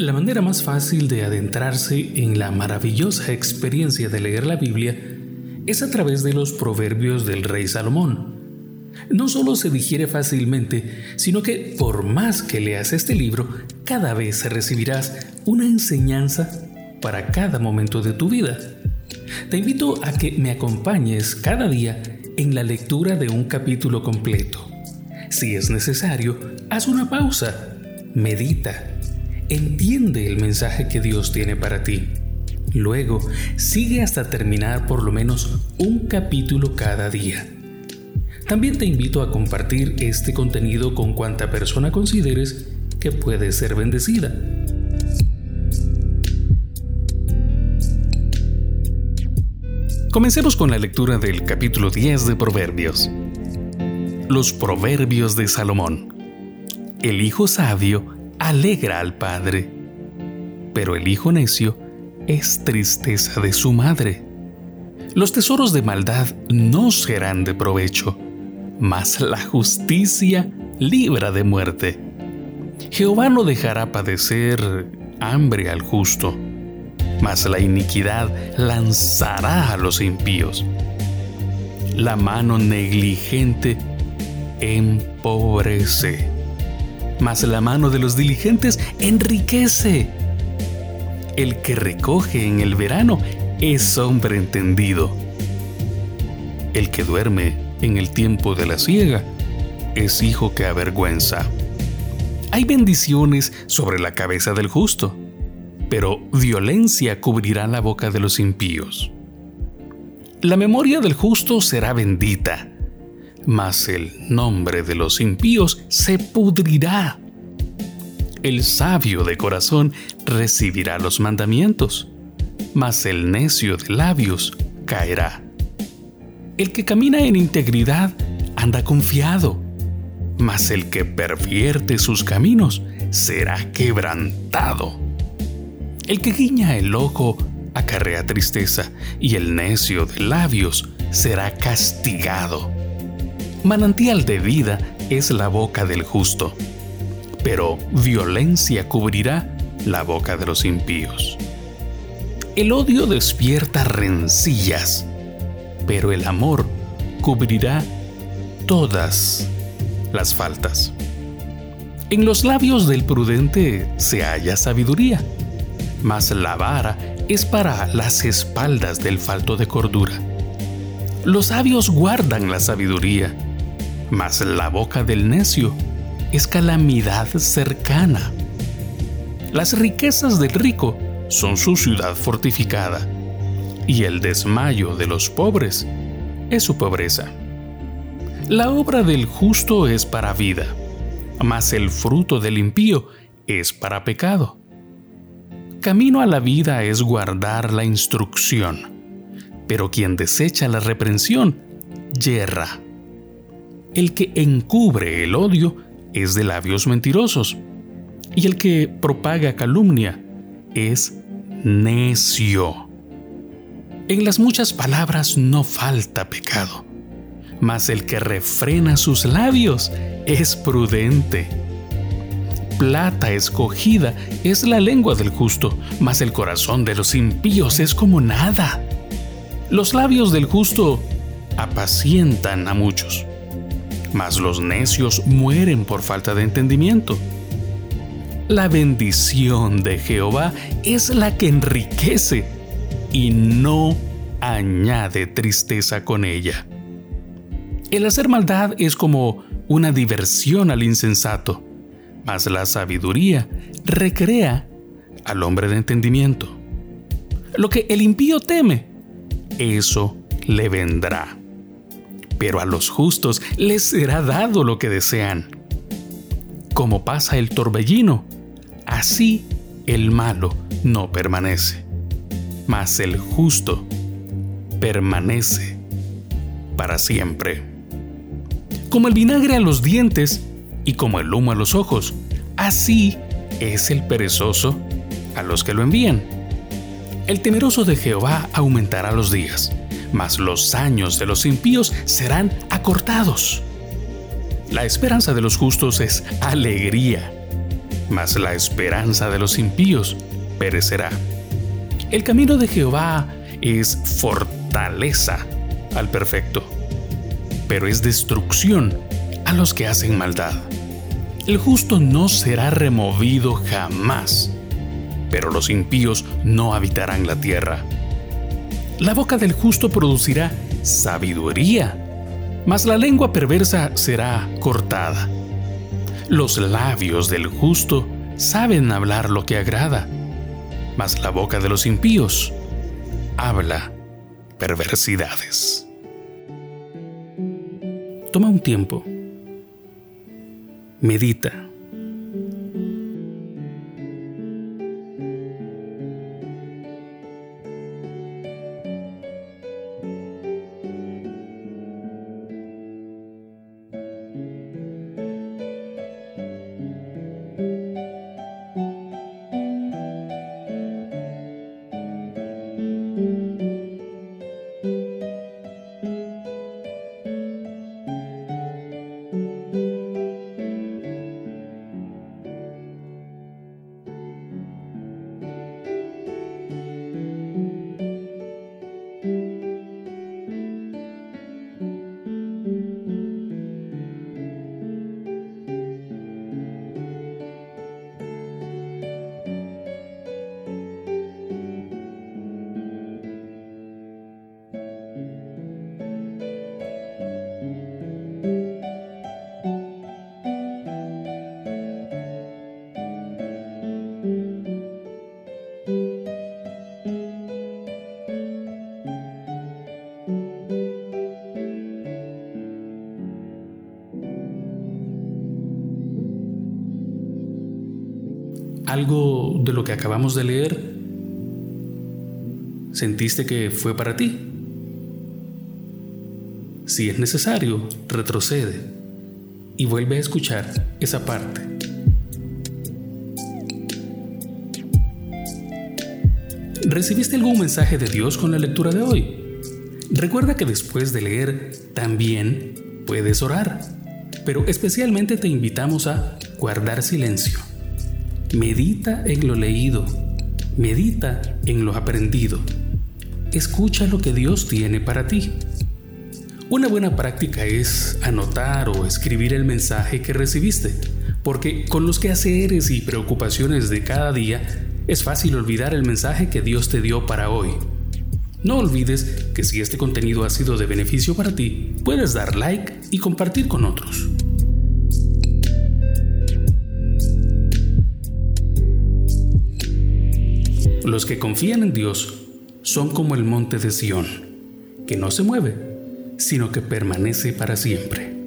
La manera más fácil de adentrarse en la maravillosa experiencia de leer la Biblia es a través de los proverbios del rey Salomón. No solo se digiere fácilmente, sino que por más que leas este libro, cada vez recibirás una enseñanza para cada momento de tu vida. Te invito a que me acompañes cada día en la lectura de un capítulo completo. Si es necesario, haz una pausa, medita entiende el mensaje que Dios tiene para ti. Luego, sigue hasta terminar por lo menos un capítulo cada día. También te invito a compartir este contenido con cuanta persona consideres que puede ser bendecida. Comencemos con la lectura del capítulo 10 de Proverbios. Los Proverbios de Salomón. El hijo sabio alegra al padre, pero el hijo necio es tristeza de su madre. Los tesoros de maldad no serán de provecho, mas la justicia libra de muerte. Jehová no dejará padecer hambre al justo, mas la iniquidad lanzará a los impíos. La mano negligente empobrece mas la mano de los diligentes enriquece. El que recoge en el verano es hombre entendido. El que duerme en el tiempo de la siega es hijo que avergüenza. Hay bendiciones sobre la cabeza del justo, pero violencia cubrirá la boca de los impíos. La memoria del justo será bendita mas el nombre de los impíos se pudrirá. El sabio de corazón recibirá los mandamientos, mas el necio de labios caerá. El que camina en integridad anda confiado, mas el que pervierte sus caminos será quebrantado. El que guiña el ojo acarrea tristeza, y el necio de labios será castigado. Manantial de vida es la boca del justo, pero violencia cubrirá la boca de los impíos. El odio despierta rencillas, pero el amor cubrirá todas las faltas. En los labios del prudente se halla sabiduría, mas la vara es para las espaldas del falto de cordura. Los sabios guardan la sabiduría, mas la boca del necio es calamidad cercana. Las riquezas del rico son su ciudad fortificada, y el desmayo de los pobres es su pobreza. La obra del justo es para vida, mas el fruto del impío es para pecado. Camino a la vida es guardar la instrucción, pero quien desecha la reprensión, yerra. El que encubre el odio es de labios mentirosos, y el que propaga calumnia es necio. En las muchas palabras no falta pecado, mas el que refrena sus labios es prudente. Plata escogida es la lengua del justo, mas el corazón de los impíos es como nada. Los labios del justo apacientan a muchos mas los necios mueren por falta de entendimiento. La bendición de Jehová es la que enriquece y no añade tristeza con ella. El hacer maldad es como una diversión al insensato, mas la sabiduría recrea al hombre de entendimiento. Lo que el impío teme, eso le vendrá pero a los justos les será dado lo que desean. Como pasa el torbellino, así el malo no permanece, mas el justo permanece para siempre. Como el vinagre a los dientes y como el humo a los ojos, así es el perezoso a los que lo envían. El temeroso de Jehová aumentará los días mas los años de los impíos serán acortados. La esperanza de los justos es alegría, mas la esperanza de los impíos perecerá. El camino de Jehová es fortaleza al perfecto, pero es destrucción a los que hacen maldad. El justo no será removido jamás, pero los impíos no habitarán la tierra. La boca del justo producirá sabiduría, mas la lengua perversa será cortada. Los labios del justo saben hablar lo que agrada, mas la boca de los impíos habla perversidades. Toma un tiempo. Medita algo de lo que acabamos de leer sentiste que fue para ti. Si es necesario, retrocede y vuelve a escuchar esa parte. ¿Recibiste algún mensaje de Dios con la lectura de hoy? Recuerda que después de leer también puedes orar, pero especialmente te invitamos a guardar silencio. Medita en lo leído, medita en lo aprendido. Escucha lo que Dios tiene para ti. Una buena práctica es anotar o escribir el mensaje que recibiste, porque con los quehaceres y preocupaciones de cada día es fácil olvidar el mensaje que Dios te dio para hoy. No olvides que si este contenido ha sido de beneficio para ti, puedes dar like y compartir con otros. Los que confían en Dios son como el monte de Sión, que no se mueve, sino que permanece para siempre.